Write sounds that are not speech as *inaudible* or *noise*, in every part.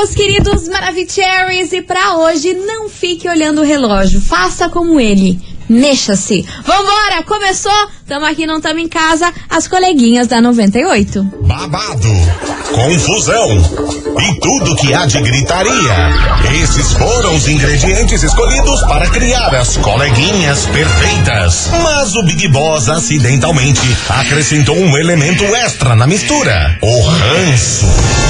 meus queridos Maravicheries, e pra hoje não fique olhando o relógio, faça como ele. Mexa-se. Vambora, começou? Tamo aqui, não tamo em casa, as coleguinhas da 98. Babado, confusão e tudo que há de gritaria. Esses foram os ingredientes escolhidos para criar as coleguinhas perfeitas. Mas o Big Boss acidentalmente acrescentou um elemento extra na mistura: o ranço.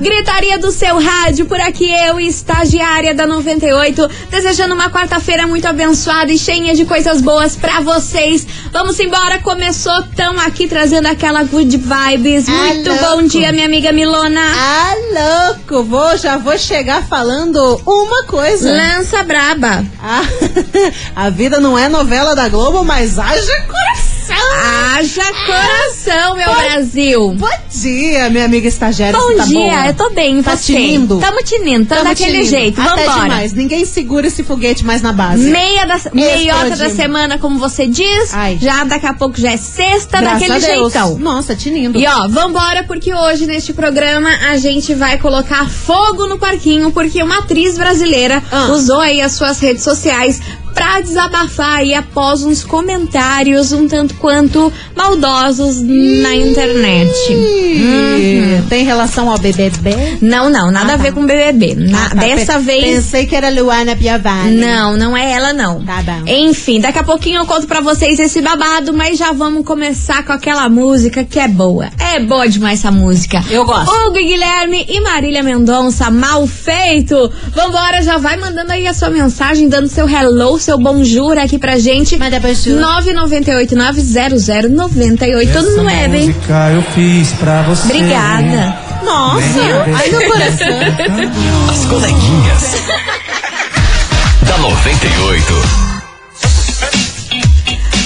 Gritaria do seu rádio, por aqui eu, estagiária da 98, desejando uma quarta-feira muito abençoada e cheia de coisas boas pra vocês. Vamos embora, começou, tamo aqui trazendo aquela good vibes. Muito louco. bom dia, minha amiga Milona. Ah, louco! Vou, já vou chegar falando uma coisa. Lança braba. Ah, *laughs* a vida não é novela da Globo, mas haja coração! Haja coração, meu Brasil. Bom dia, minha amiga estagiária. Bom tá dia, boa? eu tô bem, Tá você? tinindo? Tamo tinindo, tamo Tamo daquele tinindo. jeito. Até Vambora. demais. Ninguém segura esse foguete mais na base. Meia da, meiota da semana, como você diz. Ai. Já daqui a pouco já é sexta, Graças daquele jeitão. Nossa, tinindo. E ó, vambora, porque hoje neste programa a gente vai colocar fogo no parquinho, porque uma atriz brasileira Ah. usou aí as suas redes sociais pra desabafar aí após uns comentários um tanto quanto maldosos na internet. Ih, Tem relação ao BBB? Não, não, nada Ah, a tá. ver com BBB. Na- Ah, tá. Dessa vez. Pensei que era Luana Piovani. Não, não é ela não. Tá bom. Enfim, daqui a pouquinho eu conto pra vocês esse babado, mas já vamos começar com aquela música que é boa. É boa demais essa música. Eu gosto. Hugo e Guilherme e Marília Mendonça, mal feito. Vambora, já vai mandando aí a sua mensagem, dando seu hello, seu bonjour aqui pra gente. Manda bonjour. 998-900-98 no web, hein? música eu fiz pra você. Obrigada. Nossa, ai meu coração. As coleguinhas. *laughs* da 98.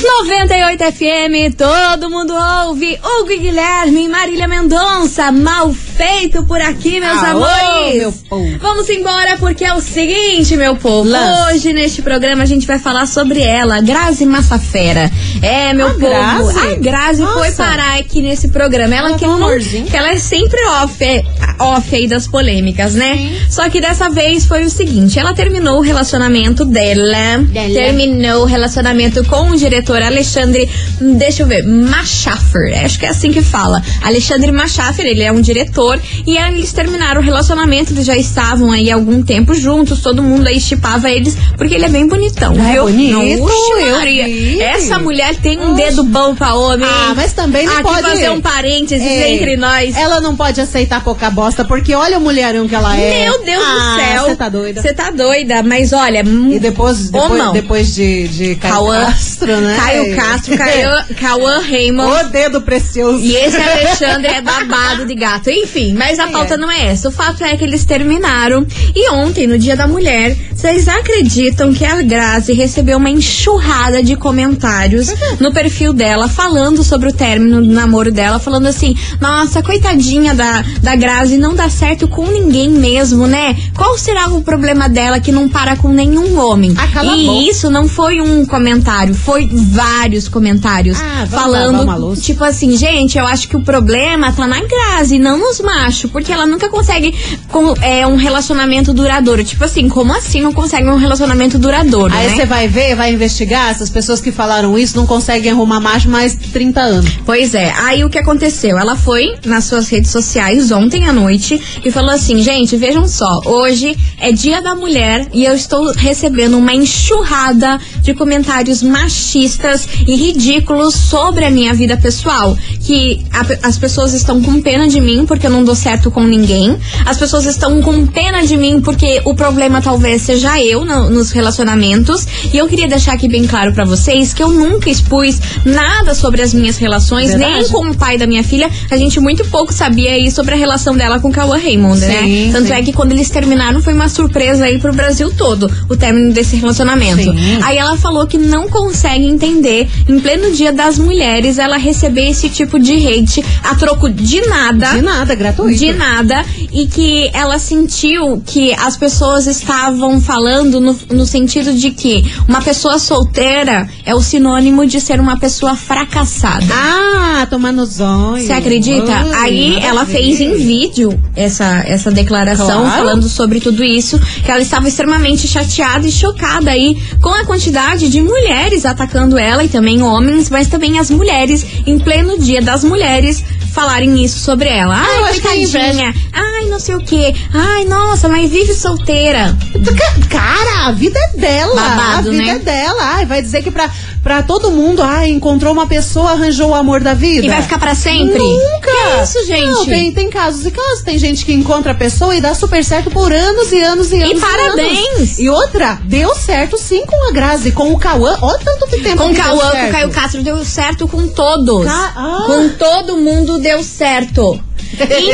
98 FM, todo mundo ouve. Hugo e Guilherme Marília Mendonça, mal feito por aqui, meus Aô, amores. meu povo. Vamos embora porque é o seguinte, meu povo. Lance. Hoje neste programa a gente vai falar sobre ela, Grazi Massafera. É, meu A povo. Grazi? A Grazi Nossa. foi parar aqui nesse programa. Ela que um não, que ela é sempre off, é, off aí das polêmicas, né? Só que dessa vez foi o seguinte, ela terminou o relacionamento dela, Dela. terminou o relacionamento com o diretor Alexandre, hum, deixa eu ver, Machafer, acho que é assim que fala. Alexandre Machafer, ele é um diretor e aí eles terminaram o relacionamento, eles já estavam aí há algum tempo juntos, todo mundo aí chipava eles, porque ele é bem bonitão, Ah, é viu? bonito, Não, Oxe, eu Maria. Essa mulher tem um dedo bom pra homem. Ah, mas também não Aqui pode fazer um parênteses É, entre nós. Ela não pode aceitar pouca bosta, porque olha o mulherão que ela é. Meu Deus Ah, do céu. Tá doida? Você tá doida, mas olha. E depois, depois, Homão. depois de, de Caio Cauã, Castro, né? Caio Castro, Caio, *laughs* Cauã Raymond. O dedo precioso. E esse *laughs* Alexandre é babado de gato. Enfim, mas a É. pauta não é essa. O fato é que eles terminaram. E ontem, no Dia da Mulher, vocês acreditam que a Grazi recebeu uma enxurrada de comentários no perfil dela, falando sobre o término do namoro dela, falando assim: nossa, coitadinha da, da Grazi, não dá certo com ninguém mesmo, né? Qual será o problema dela que não para com nenhum homem? Ah, e isso não foi um comentário, foi vários comentários Ah, falando louça. Tipo assim, gente, eu acho que o problema tá na Grazi, não nos machos, porque ela nunca consegue com, é, um relacionamento duradouro. Tipo assim, como assim não consegue um relacionamento duradouro, Aí né? você vai ver, vai investigar, essas pessoas que falaram isso não conseguem arrumar macho mais de 30 anos. Pois é, aí o que aconteceu? Ela foi nas suas redes sociais ontem à noite e falou assim: gente, vejam só, hoje é dia da mulher e eu estou recebendo uma enxurrada de comentários machistas e ridículos sobre a minha vida pessoal. Que a as pessoas estão com pena de mim porque eu não dou certo com ninguém. As pessoas estão com pena de mim porque o problema talvez seja eu no- nos relacionamentos. E eu queria deixar aqui bem claro pra vocês que eu nunca expus nada sobre as minhas relações, Verdade. nem com o pai da minha filha. A gente muito pouco sabia aí sobre a relação dela com o Cauã Raymond, né? Sim, Tanto sim. é que quando eles terminaram foi uma surpresa aí pro Brasil todo, o término desse relacionamento. Sim. Aí ela falou que não consegue entender, em pleno dia das mulheres, ela receber esse tipo de hate a troco de nada. De nada, gratuito. De nada, e que ela sentiu que as pessoas estavam falando no, no sentido de que uma pessoa solteira é o sinônimo de ser uma pessoa fracassada. Ah, tomando zóio. Você acredita? Ai, Aí ela fez em vídeo essa, essa declaração Claro. falando sobre tudo isso, que ela estava extremamente chateada e chocada aí com a quantidade de mulheres atacando ela e também homens, mas também as mulheres, em pleno dia das mulheres, falarem isso sobre ela. eu Ai, acho que é coitadinha. Ai, não sei o quê. Ai, nossa, mas vive solteira. Ca- Cara, a vida é dela. Babado, a vida né? é dela. Ai, vai dizer que pra, pra todo mundo, ai, encontrou uma pessoa, arranjou o amor da vida. E vai ficar pra sempre? Nunca. Que isso, gente? Não, tem, tem casos e casos. Tem gente que encontra a pessoa e dá super certo por anos e anos e anos. parabéns. anos. E outra, deu certo sim com a Grazi, com o Cauã. Olha tanto de tempo Com o que Cauã, com o Caio Castro, deu certo com todos. Ca- ah. Com todo mundo deu certo.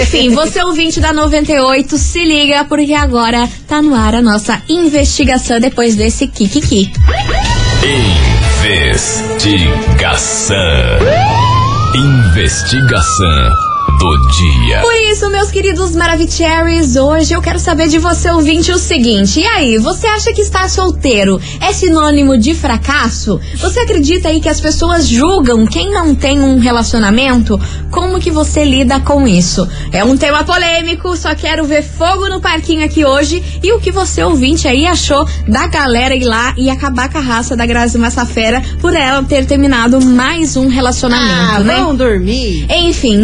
Enfim, *laughs* você ouvinte da 98, se liga, porque agora tá no ar a nossa investigação depois desse Kikiki. Investigação. Investigação do dia. Por isso, meus queridos Maravicheries, hoje eu quero saber de você, ouvinte, o seguinte. E aí, você acha que estar solteiro é sinônimo de fracasso? Você acredita aí que as pessoas julgam quem não tem um relacionamento? Como que você lida com isso? É um tema polêmico, só quero ver fogo no parquinho aqui hoje. E o que você, ouvinte, aí achou da galera ir lá e acabar com a raça da Grazi Massafera por ela ter terminado mais um relacionamento, Ah, né? vão dormir. Enfim,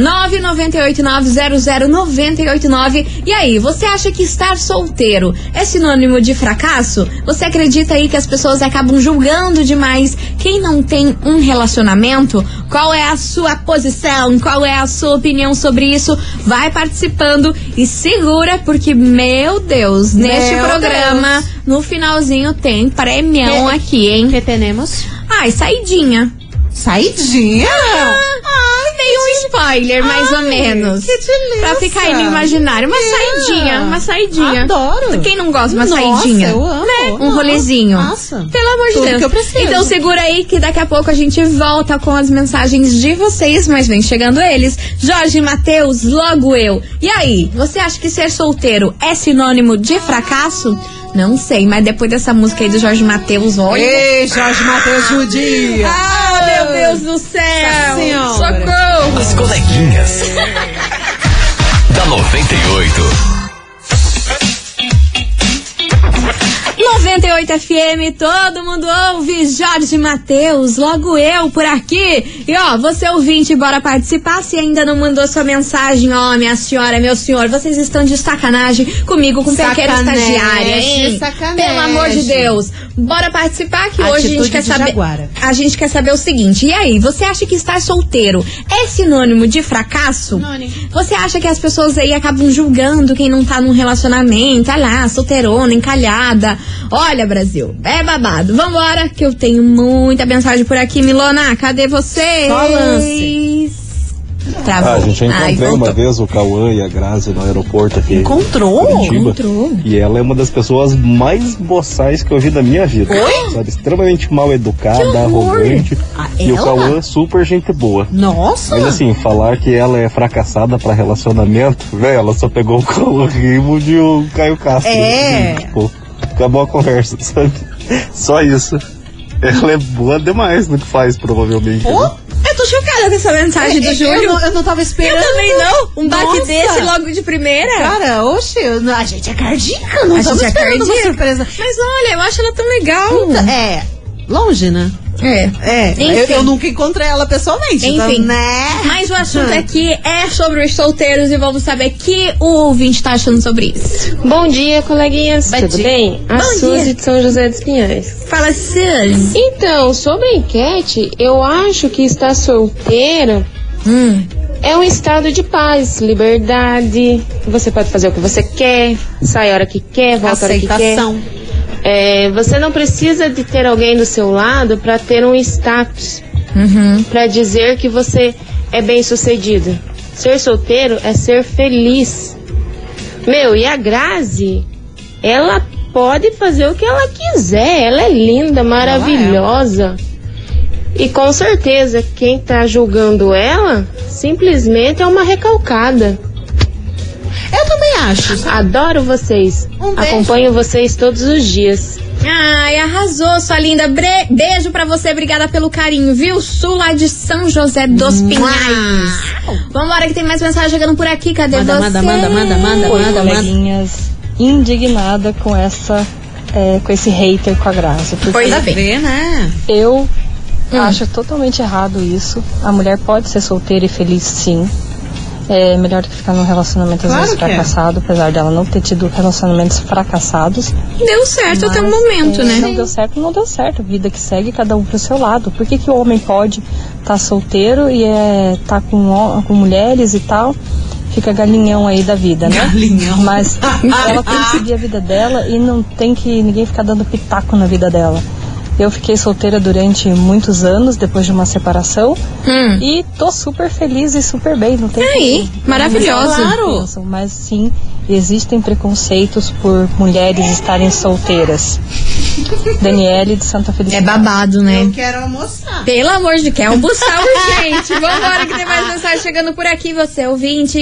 998900989. E aí, você acha que estar solteiro é sinônimo de fracasso? Você acredita aí que as pessoas acabam julgando demais quem não tem um relacionamento? Qual é a sua posição? Qual é a sua opinião sobre isso? Vai participando e segura, porque, meu Deus, neste Meu programa, Deus. no finalzinho tem premião Que- aqui, hein? que temos? Ai, saidinha. Saidinha? Ai, veio um spoiler, mais ou Ai, menos. que delícia. Pra ficar aí no imaginário. Uma É. saidinha, uma saidinha. Adoro. Quem não gosta de uma Nossa, saidinha? eu amo. Né? Um rolezinho. nossa. Pelo amor de Tudo Deus. que eu preciso. Então segura aí que daqui a pouco a gente volta com as mensagens de vocês, mas vem chegando eles. Jorge Matheus, logo eu. E aí, você acha que ser solteiro é sinônimo de fracasso? Não sei, mas depois dessa música aí do Jorge Matheus, olha. Ei, Jorge Matheus Judia. Ah, meu Deus do céu! Socorro! As coleguinhas. *laughs* da 98. 98 FM, todo mundo ouve. Jorge Matheus, logo eu por aqui. E ó, você ouvinte, bora participar. Se ainda não mandou sua mensagem, ó, minha senhora, meu senhor, vocês estão de sacanagem comigo com pequena estagiária, hein? sacanagem. Pelo amor de Deus. Bora participar que hoje a gente Atitude quer saber. jaguara. A gente quer saber o seguinte. E aí, você acha que estar solteiro é sinônimo de fracasso? Sinônimo. Você acha que as pessoas aí acabam julgando quem não tá num relacionamento? Ah lá, solteirona, encalhada. Olha, Brasil, é babado. Vambora, que eu tenho muita mensagem por aqui. Milona, cadê você? Só lance. Travou. Ah, a gente encontrei uma vez o Cauã e a Grazi no aeroporto aqui. Encontrou? Curitiba. Encontrou. E ela é uma das pessoas mais boçais que eu vi da minha vida. Sabe, extremamente mal educada, arrogante. Ah, e o? Cauã super gente boa. Nossa. Mas assim, falar que ela é fracassada pra relacionamento, velho, ela só pegou o Cauã Raymond e o Caio Castro. É. Tipo, acabou a conversa, *laughs* sabe? Só isso. Ela é boa demais no que faz, provavelmente. Ô, né? Eu tô chocada com essa mensagem É, do é, Júlio. Eu não, eu não tava Eu esperando. também não. Um Nossa. desse logo de primeira. Cara, oxe, eu a gente é cardíaca, não A estamos gente é esperando uma surpresa. Mas olha, eu acho ela tão legal. É, longe, né? É. É, Enfim. eu, eu nunca encontrei ela pessoalmente. então, Enfim. né? Mas o assunto Hum. aqui é sobre os solteiros e vamos saber o que o ouvinte tá achando sobre isso. Bom dia, coleguinhas. Bom Tudo dia. bem? A Bom Suzy dia. de São José dos Pinhais. Fala, Suzy. Então, sobre a enquete, eu acho que estar solteira Hum. é um estado de paz, liberdade. Você pode fazer o que você quer, sai a hora que quer, volta a hora que quer. É, você não precisa de ter alguém do seu lado para ter um status, para dizer que você é bem sucedido. Ser solteiro é ser feliz. Meu, e a Grazi, ela pode fazer o que ela quiser. Ela é linda, maravilhosa. E com certeza, quem tá julgando ela simplesmente é uma recalcada. Eu também acho. sabe? Adoro vocês. Um beijo. Acompanho vocês todos os dias. Ai, arrasou, sua linda. Bre- beijo pra você, obrigada pelo carinho, viu? Sul lá de São José dos Pinhais. Vambora que tem mais mensagem chegando por aqui, cadê Manda, você? manda, manda, manda, manda, Oi, manda, manda. Indignada com essa, é, com esse hater com a Graça. Porque Pois bem. ver, né? eu acho totalmente errado isso. A mulher pode ser solteira e feliz sim. É melhor do que ficar num relacionamento às Claro vezes é. fracassado, apesar dela não ter tido relacionamentos fracassados. Deu certo até o momento, É, né? Não deu certo, não deu certo. Vida que segue, cada um pro seu lado. Por que, que o homem pode estar solteiro e é, tá com, com mulheres e tal? Fica galinhão aí da vida, né? Galinhão. Mas ela tem que seguir a vida dela e não tem que ninguém ficar dando pitaco na vida dela. Eu fiquei solteira durante muitos anos, depois de uma separação, Hum. e tô super feliz e super bem, não tem Aí, como. maravilhosa. Claro. Mas sim, existem preconceitos por mulheres estarem solteiras. Daniele de Santa É Felicidade. babado, né? Eu quero almoçar. Pelo amor de Deus, quer almoçar urgente. Vambora que tem mais mensagem chegando por aqui, você ouvinte.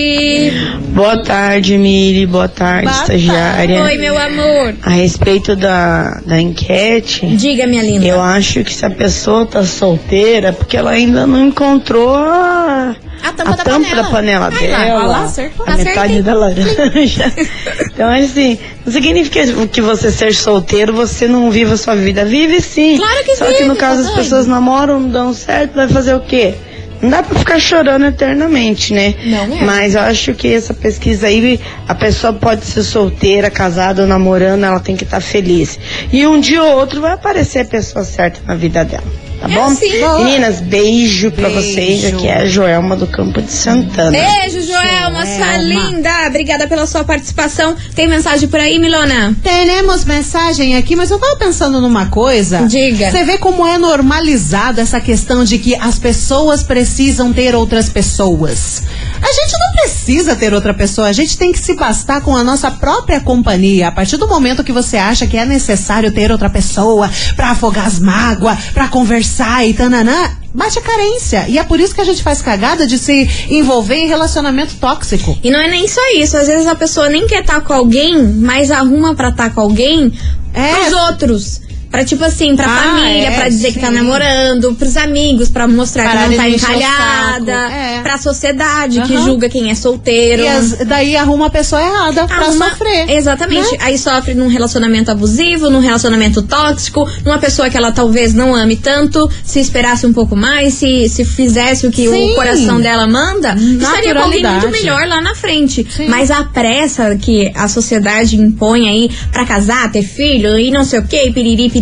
Boa tarde, Miri. Boa tarde, Boa estagiária. Oi, meu amor. A respeito da, da enquete, Diga, minha linda. eu acho que se a pessoa tá solteira, é porque ela ainda não encontrou a, A tampa a da tampa panela. da panela Ai, dela. lá, acertou. a Acertei. metade da laranja. *laughs* então, assim, não significa que você ser solteiro, você não vive a sua vida. Vive sim. Claro que Só que vive, no caso tá as pessoas namoram, não dão certo, vai fazer o quê? Não dá pra ficar chorando eternamente, né? Não é. Mas eu acho que essa pesquisa aí, a pessoa pode ser solteira, casada ou namorando, ela tem que estar feliz. E um dia ou outro vai aparecer a pessoa certa na vida dela. Tá É bom? assim. Boa. Meninas, beijo pra Beijo. vocês. Aqui é a Joelma do Campo de Santana. Beijo, Joelma, sua Joelma. linda. Obrigada pela sua participação. Tem mensagem por aí, Milona? Temos mensagem aqui, mas eu tava pensando numa coisa. Diga. Você vê como é normalizada essa questão de que as pessoas precisam ter outras pessoas. A gente não precisa ter outra pessoa, a gente tem que se bastar com a nossa própria companhia. A partir do momento que você acha que é necessário ter outra pessoa pra afogar as mágoas, pra conversar e tananã, bate a carência. E é por isso que a gente faz cagada de se envolver em relacionamento tóxico. E não é nem só isso. Às vezes a pessoa nem quer estar com alguém, mas arruma pra estar com alguém É. pros outros. Pra, tipo assim, pra Ah, família, é, pra dizer que tá sim. namorando, pros amigos, pra mostrar Parar que não tá encalhada. É. pra sociedade que Aham. julga quem é solteiro. E as- daí arruma a pessoa errada pra Arruma- sofrer. Exatamente. né? Aí sofre num relacionamento abusivo, num relacionamento tóxico, numa pessoa que ela talvez não ame tanto, se esperasse um pouco mais, se, se fizesse o que Sim. o coração dela manda, estaria com alguém muito melhor lá na frente. Sim. Mas a pressa que a sociedade impõe aí pra casar, ter filho e não sei o que, piriri, piriri,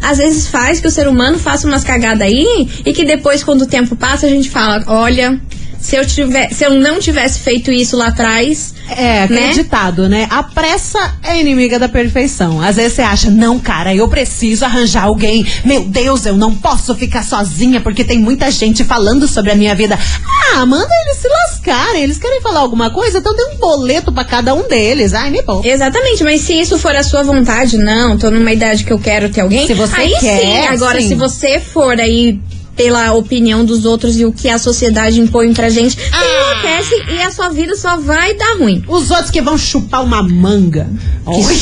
às vezes faz que o ser humano faça umas cagadas aí e que depois, quando o tempo passa, a gente fala, olha. Se eu, tiver, se eu não tivesse feito isso lá atrás, É, Né? ditado, né? A pressa é inimiga da perfeição. Às vezes você acha, não, cara, eu preciso arranjar alguém. Meu Deus, eu não posso ficar sozinha porque tem muita gente falando sobre a minha vida. Ah, manda eles se lascarem. Eles querem falar alguma coisa, então dê um boleto pra cada um deles. Ai, me bom. Exatamente, mas se isso for a sua vontade, não, tô numa idade que eu quero ter alguém. Se você aí quer, sim, agora sim. se você for aí pela opinião dos outros e o que a sociedade impõe pra gente, Ah. enlouquece e a sua vida só vai dar ruim. Os outros que vão chupar uma manga. Oi. *laughs*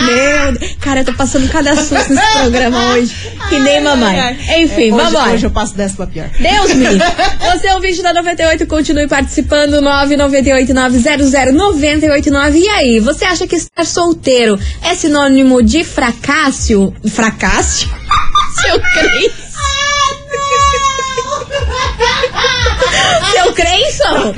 Meu Deus. Cara, eu tô passando cada susto nesse programa hoje. Que nem mamãe. Enfim, É, hoje, vambora. Hoje eu passo dessa pra pior. Deus me livre. *laughs* Você é o vídeo da 98, continue participando. 998900989. E aí, você acha que estar solteiro é sinônimo de fracasso? Fracasso? Seu Cris. Seu Creyson?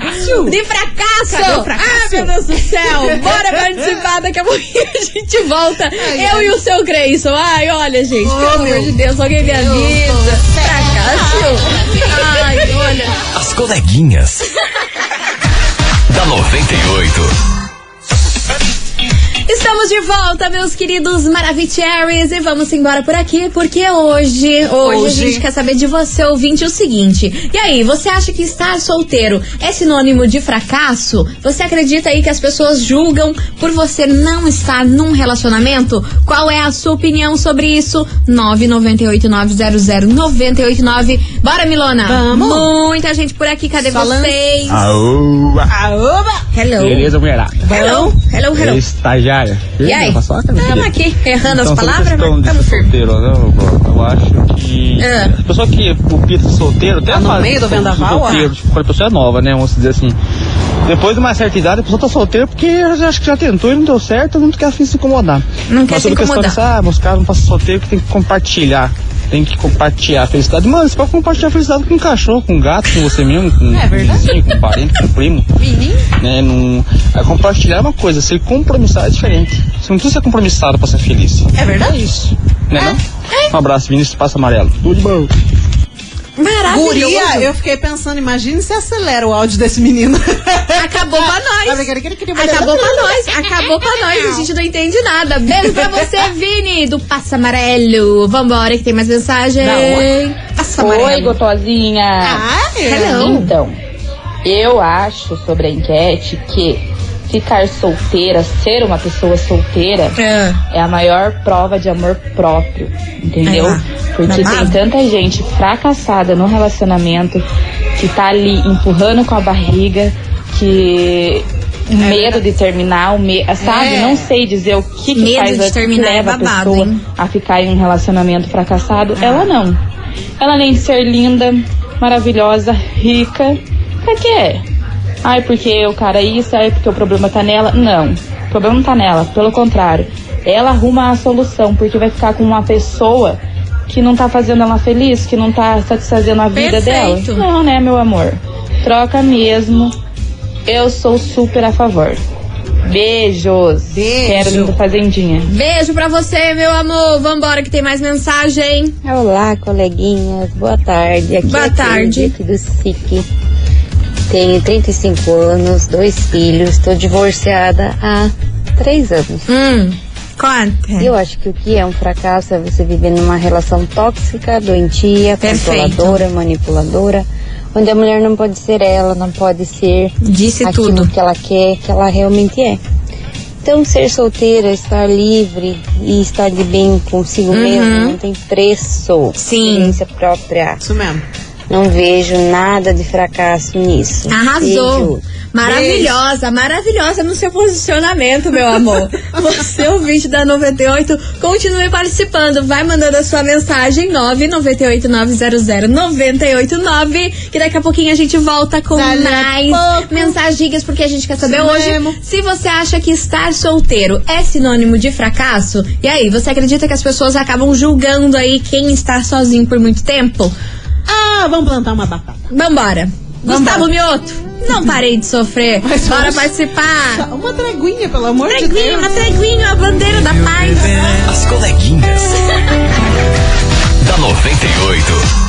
De fracasso? Fracasso? Ah, meu Deus do céu. Bora participar, daqui a pouquinho a gente volta. Eu e o seu Creyson. Ai, olha, gente, pelo amor de Deus, alguém me avisa. Fracasso. Ai, olha. As coleguinhas. da 98. Estamos de volta, meus queridos Maravicheries, e vamos embora por aqui, porque hoje, hoje, Hoje. a gente quer saber de você, ouvinte, o seguinte. E aí, você acha que estar solteiro é sinônimo de fracasso? Você acredita aí que as pessoas julgam por você não estar num relacionamento? Qual é a sua opinião sobre isso? 998900989. Bora, Milona! Vamos. Muita gente por aqui, cadê Só vocês? Aô! Hello! Beleza, mulherada? Hello, hello, hello. Estagiária. E aí? Estamos aqui, errando as Então, sobre a palavras, mas estamos solteiro, né, eu, acho que É. a pessoa que o Pito solteiro até Tá no meio do vendaval, solteiro, ah? tipo, quando a pessoa é nova, né, vamos dizer assim. Depois de uma certa idade, a pessoa tá solteira porque acho que já tentou e não deu certo, não quer de se incomodar. Não quer Mas se sobre a questão incomodar. dessa, ah, meus caras não passam solteiro que tem que compartilhar. Tem que compartilhar a felicidade. Mano, você pode compartilhar a felicidade com um cachorro, com um gato, com você mesmo, com É um vizinho, com um parente, com um primo Menino. né? Não, é compartilhar é uma coisa, ser compromissado é diferente. Você não precisa ser compromissado pra ser feliz. É verdade? É isso. Né, não? Um abraço, Vinícius Passa Amarelo. Tudo de bom. Maravilhoso. Guria, eu fiquei pensando, imagine se acelera o áudio desse menino. Acabou pra *laughs* nós. Acabou pra nós. Acabou pra nós. A gente não entende nada. Beijo pra você, *laughs* Vini, do Passa Amarelo. Vambora, que tem mais mensagem. Passa Oi, Amarelo. gotosinha. Ah. Então, eu acho sobre a enquete que ficar solteira, ser uma pessoa solteira, É. é a maior prova de amor próprio, entendeu? É. Porque Babado. tem tanta gente fracassada no relacionamento que tá ali empurrando com a barriga, que o medo de terminar, o me... sabe? É. Não sei dizer o que, que Medo faz de a- é leva a babado, pessoa hein? a ficar em um relacionamento fracassado. Ela não. Ela de ser linda, maravilhosa, rica, pra quê? Ai, porque o cara é isso, ai, porque o problema tá nela. Não, o problema não tá nela, pelo contrário. Ela arruma a solução, porque vai ficar com uma pessoa que não tá fazendo ela feliz, que não tá satisfazendo a vida Perfeito. dela. Não, né, meu amor? Troca mesmo. Eu sou super a favor. Beijos. Beijo. Quero da fazendinha. Beijo pra você, meu amor. Vambora, que tem mais mensagem. Olá, coleguinhas. Boa tarde. Aqui Boa é tarde. Aqui do SIC. Tenho 35 anos, dois filhos. Estou divorciada há três anos. Hum, conta. Eu acho que o que é um fracasso é você viver numa relação tóxica, doentia, Perfeito. controladora, manipuladora, onde a mulher não pode ser ela, não pode ser Disse aquilo tudo. que ela quer, que ela realmente é. Então, ser solteira, estar livre e estar de bem consigo mesmo não tem preço. Uhum. Sim. Experiência própria. Isso mesmo. Não vejo nada de fracasso nisso. Arrasou. Beijo. Maravilhosa, maravilhosa no seu posicionamento, meu amor. *laughs* Você, ouvinte da 98, continue participando. Vai mandando a sua mensagem 998-900-989, que daqui a pouquinho a gente volta com Dali mais mensagens, porque a gente quer saber Isso hoje mesmo. se você acha que estar solteiro é sinônimo de fracasso. E aí, você acredita que as pessoas acabam julgando aí quem está sozinho por muito tempo? Ah, vamos plantar uma batata. Vambora. Gustavo Mioto, não parei de sofrer. Mas Bora vamos- participar. Uma treguinha, pelo amor de Treguinho, Deus. uma treguinha, a bandeira da paz. As coleguinhas. *laughs* da 98.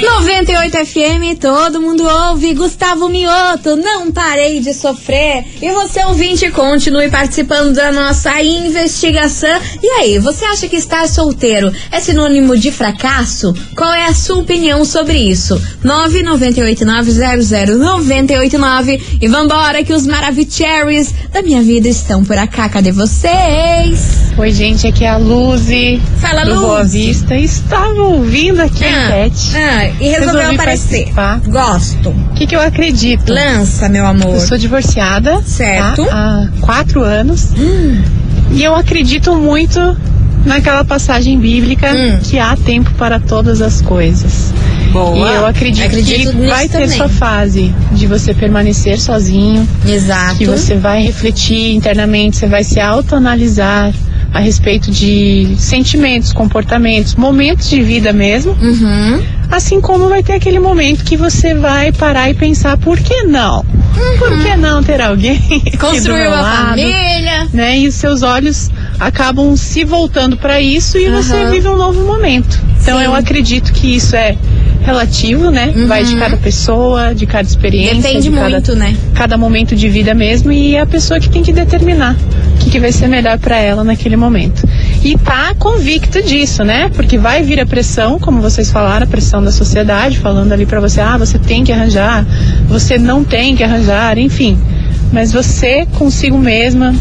98 FM, todo mundo ouve. Gustavo Mioto, não parei de sofrer. E você, ouvinte, continue participando da nossa investigação. E aí, você acha que estar solteiro é sinônimo de fracasso? Qual é a sua opinião sobre isso? 998900989 e vambora que os Maravicheries da minha vida estão por cá. Cadê vocês? Oi, gente, aqui é a Luzi. Fala, do Boa Luzi. Vista. Estava ouvindo aqui a enquete. ah, e resolveu Resolvi aparecer. participar. Gosto. O que, que eu acredito? Lança, meu amor. Eu sou divorciada. Certo. tá? Há quatro anos. E eu acredito muito naquela passagem bíblica Hum. que há tempo para todas as coisas. Boa. E eu acredito, Acredito que vai ter também. sua fase de você permanecer sozinho, Exato. que você vai refletir internamente, você vai se autoanalisar a respeito de sentimentos, comportamentos, momentos de vida mesmo. Uhum. Assim como vai ter aquele momento que você vai parar e pensar, por que não? Por que não ter alguém *laughs* meu uma lado? família. Né? E os seus olhos acabam se voltando para isso e você Aham. vive um novo momento. Então eu acredito que isso é relativo, né? Vai de cada pessoa, de cada experiência. Uhum. Depende de cada, muito, né? Cada momento de vida mesmo e é a pessoa que tem que determinar o que, que vai ser melhor para ela naquele momento. E tá convicto disso, né? Porque vai vir a pressão, como vocês falaram, a pressão da sociedade, falando ali para você, ah, você tem que arranjar, você não tem que arranjar, enfim. Mas você consigo mesma,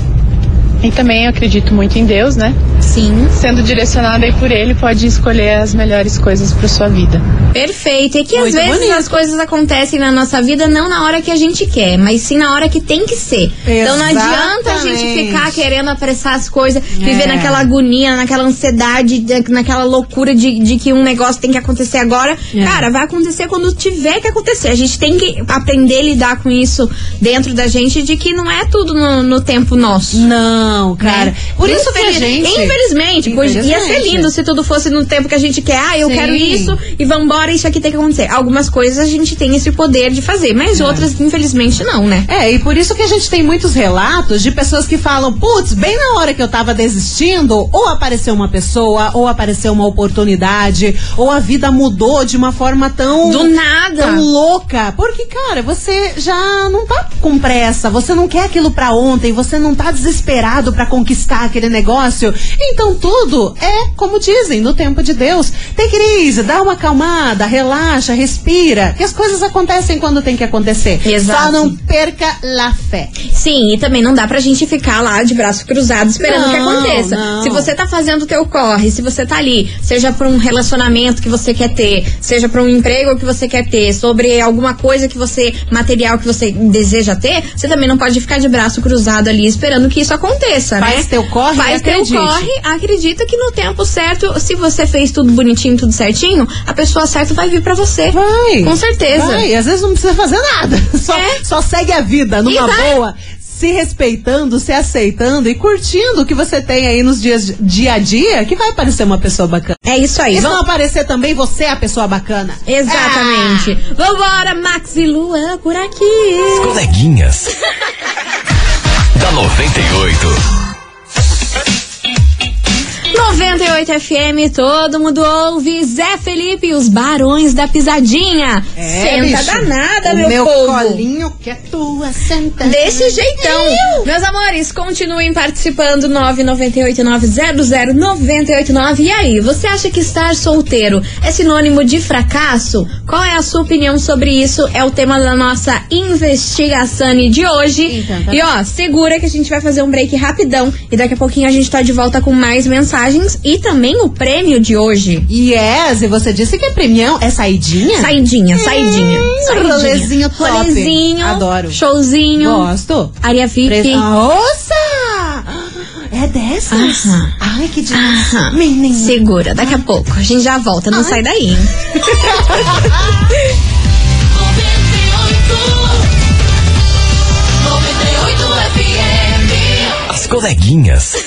e também eu acredito muito em Deus, né? Sim. Sendo direcionada aí por Ele, pode escolher as melhores coisas para sua vida. Perfeito. E que às Muito vezes bonito. as coisas acontecem na nossa vida não na hora que a gente quer, mas sim na hora que tem que ser. Então não adianta a gente Exatamente. ficar querendo apressar as coisas, viver É. naquela agonia, naquela ansiedade, de- naquela loucura de, de que um negócio tem que acontecer agora. É. Cara, vai acontecer quando tiver que acontecer. A gente tem que aprender a lidar com isso dentro da gente, de que não é tudo no, no tempo nosso. Não, cara. Por isso que a Infeliz- gente- Infelizmente, pois ia ser lindo se tudo fosse no tempo que a gente quer. Ah, eu Sim. quero isso e vambora, isso aqui tem que acontecer. Algumas coisas a gente tem esse poder de fazer, mas outras, infelizmente, não, né? É, e por isso que a gente tem muitos relatos de pessoas que falam, putz, bem na hora que eu tava desistindo, ou apareceu uma pessoa, ou apareceu uma oportunidade, ou a vida mudou de uma forma tão. Do nada. Tão louca. Porque, cara, você já não tá com pressa, você não quer aquilo pra ontem, você não tá desesperado pra conquistar aquele negócio. Então tudo é, como dizem, no tempo de Deus. Tem crise, dá uma acalmada, relaxa, respira, que as coisas acontecem quando tem que acontecer. Exato. Só não perca a fé. Sim, e também não dá pra gente ficar lá de braço cruzado esperando Não, que aconteça. não. Se você tá fazendo o teu corre, se você tá ali, seja pra um relacionamento que você quer ter, seja pra um emprego que você quer ter, sobre alguma coisa que você, material que você deseja ter, você também não pode ficar de braço cruzado ali esperando que isso aconteça, né? Faz teu corre Faz teu acredite. corre, acredita que no tempo certo, se você fez tudo bonitinho, tudo certinho, a pessoa certa vai vir pra você. Vai. Com certeza. Vai, às vezes não precisa fazer nada. *laughs* Só, É. só segue a vida numa boa. Se respeitando, se aceitando e curtindo o que você tem aí nos dias dia a dia, que vai parecer uma pessoa bacana. É isso aí. E não aparecer também, você é a pessoa bacana. Exatamente. Vambora, Max e Luan por aqui. Coleguinhas. *laughs* da 98. 98 FM, todo mundo ouve. Zé Felipe e os Barões da Pisadinha. Senta bicho. danada, o meu, meu povo. colinho que é tua, senta. Desse jeitão. Meus amores, continuem participando. 998900989. E aí, você acha que estar solteiro é sinônimo de fracasso? Qual é a sua opinião sobre isso? É o tema da nossa investigação de hoje. Então, tá e ó, segura que a gente vai fazer um break rapidão. E daqui a pouquinho a gente tá de volta com mais mensagens e também o prêmio de hoje. Yes, e você disse que é premião, é saidinha? Saidinha, saidinha. saidinha. rolezinho top. Rolezinho. Adoro. Showzinho. Gosto. Área VIP. Pre- Nossa! É dessas? Aham. Ai, que delícia. Aham. Menina. Segura, daqui a pouco. A gente já volta, não sai daí. hein? *laughs* As coleguinhas.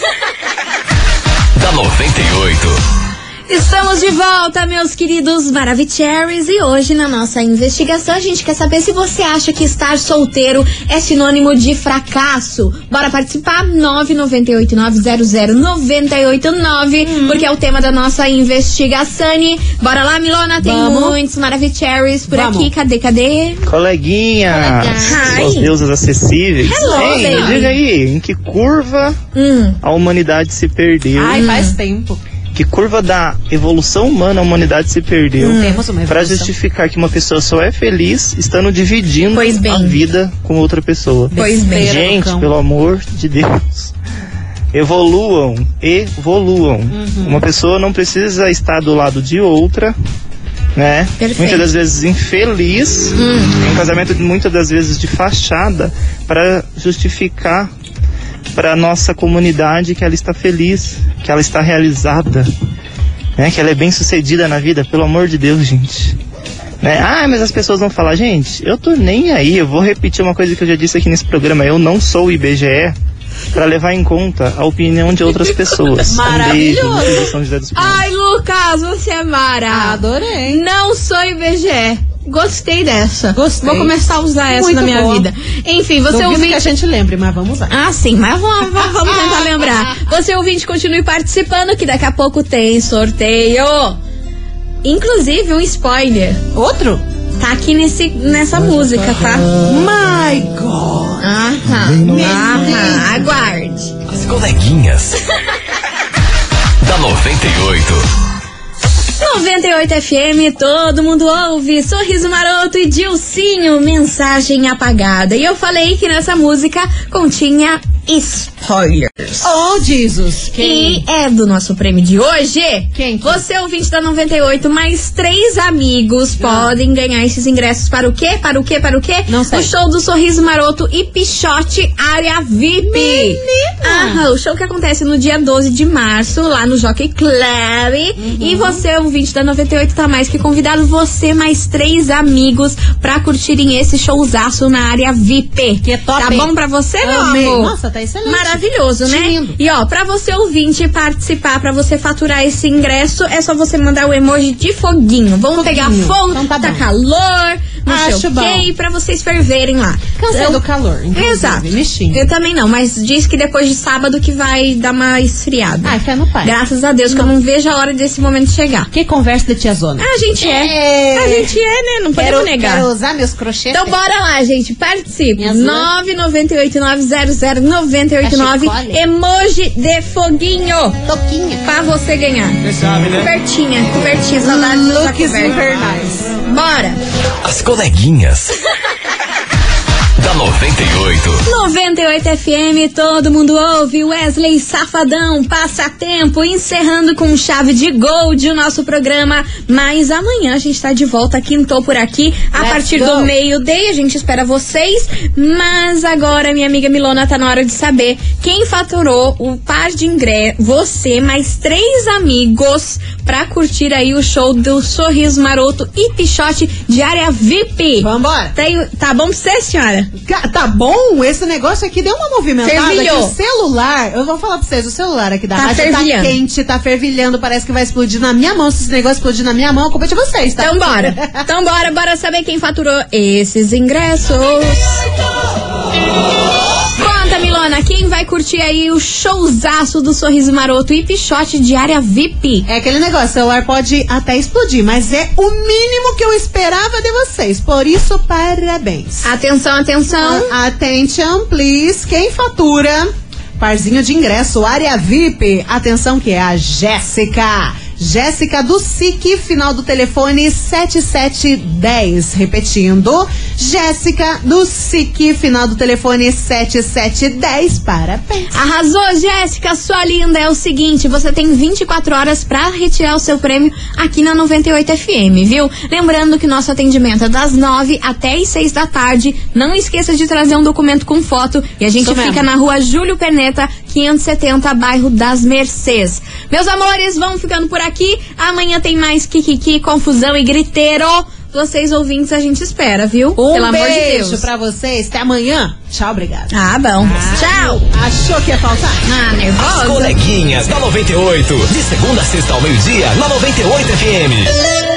Da 98. Estamos de volta, meus queridos Maravicheries. E hoje, na nossa investigação, a gente quer saber se você acha que estar solteiro é sinônimo de fracasso. Bora participar? 998-900-989, porque é o tema da nossa investigação. Bora lá, Milona? Tem Vamos. muitos Maravicheries por Vamos. aqui. Cadê, cadê? Coleguinhas, Hi. suas deusas acessíveis. Hello, Ei, diga aí, em que curva Hum. a humanidade se perdeu? Ai, faz tempo. Que curva da evolução humana a humanidade se perdeu? Hum. Evolução. justificar que uma pessoa só é feliz estando dividindo Pois bem. a vida com outra pessoa. Pois bem. Gente, pelo amor de Deus. Evoluam, evoluam. Uhum. Uma pessoa não precisa estar do lado de outra, né? Perfeito. Muitas das vezes infeliz, Hum. um casamento muitas das vezes de fachada para justificar para nossa comunidade que ela está feliz, que ela está realizada, né? Que ela é bem sucedida na vida, pelo amor de Deus, gente. Né? Ah, mas as pessoas vão falar, gente, eu tô nem aí, eu vou repetir uma coisa que eu já disse aqui nesse programa, eu não sou o IBGE para levar em conta a opinião de outras pessoas. Um beijo, Maravilhoso. Dos Pinhais. Ai, Lucas, você é mara. Adorei. Não sou IBGE. Gostei dessa. Gostei. Vou começar a usar essa Muito na minha boa. vida. Enfim, você Duvido ouvinte. que a gente lembre, mas vamos usar. Ah, sim, mas vamos, vamos- vamos *laughs* tentar lembrar. Você ouvinte, continue participando que daqui a pouco tem sorteio. Inclusive, um spoiler. Outro? Tá aqui nesse, nessa música, tá? My God! Aham. Aham. Aguarde. As coleguinhas. *laughs* da 98. 98 FM, todo mundo ouve. Sorriso Maroto e Dilcinho, mensagem apagada. E eu falei que nessa música continha spoilers. Oh, Jesus! E é do nosso prêmio de hoje. Quem? Você, ouvinte da 98, mais três amigos podem ganhar esses ingressos para o quê? Para o quê? Para o quê? Não sei. O show do Sorriso Maroto e Pichote Área VIP. Aham, o show que acontece no dia 12 de março, lá no Jockey Club. E você, ouvinte da 98, tá mais que convidado. Você, mais três amigos, pra curtirem esse showzaço na área VIP. Que é top, Tá bom pra você, meu Amei. amor? Nossa, tá excelente maravilhoso, né? Lindo. E ó, pra você ouvinte participar, pra você faturar esse ingresso, é só você mandar o emoji de foguinho. Vamos foguinho. pegar fogo, então tá, tá calor, não Acho sei o pra vocês ferverem lá. Cansei então, do calor, Exato. Lixinho. Eu também não, mas diz que depois de sábado que vai dar uma esfriada. Ah, fé no pai. Graças a Deus, não. que eu não vejo a hora desse momento chegar. Que conversa da tia Zona. Ah, a gente é. é. A gente é, né? Não quero, podemos negar. Quero usar meus crochês. Então bora lá, gente. Participe. 998 900 98 999. Emoji de foguinho. Toquinha. Pra você ganhar. Você sabe, né? Cobertinha, cobertinha. Saudade Looks invernais. Bora. As coleguinhas. *laughs* da 98. 98 FM, todo mundo ouve. Wesley Safadão, passatempo, encerrando com chave de gold o nosso programa. Mas amanhã a gente tá de volta, quintou por aqui, a Let's partir go. do meio-dia. A gente espera vocês. Mas agora, minha amiga Milona, tá na hora de saber quem faturou o par de ingressos. Você, mais três amigos, pra curtir aí o show do Sorriso Maroto e Pichote de área VIP. Vambora. Tem- tá bom pra você, senhora? Tá bom, esse negócio aqui deu uma movimentada que Fervilhou. o celular, eu vou falar pra vocês, o celular aqui da Tá rádio fervilhando. tá quente, tá fervilhando, parece que vai explodir na minha mão. Se esse negócio explodir na minha mão, a culpa é de vocês, tá? Então bora. Então bora, bora saber quem faturou esses ingressos. Conta, Milona, quem vai curtir aí o showzaço do Sorriso Maroto e Pichote de área VIP? É aquele negócio, o celular pode até explodir, mas é o mínimo que eu esperava de vocês. Por isso, parabéns. Atenção, atenção. Attention, please. Quem fatura? Parzinho de ingresso, área VIP. Atenção que é a Jéssica. Jéssica do SIC, final do telefone 7710. Repetindo, Jéssica do SIC, final do telefone 7710. Parabéns. Arrasou, Jéssica, sua linda. É o seguinte, você tem 24 horas pra retirar o seu prêmio aqui na 98 FM, viu? Lembrando que nosso atendimento é das 9 até as 6 da tarde. Não esqueça de trazer um documento com foto e a gente Isso fica mesmo. na rua Júlio Peneta, 570, bairro das Mercês. Meus amores, vamos ficando por aqui. Amanhã tem mais Kikiki, confusão e griteiro. Vocês ouvintes, a gente espera, viu? Um Pelo amor de beijo Deus. pra vocês. Até amanhã. Tchau, obrigada. Ah, bom. Tchau. Achou que ia faltar? Ah, As nervosa. coleguinhas da 98. De segunda a sexta ao meio-dia, na 98 FM.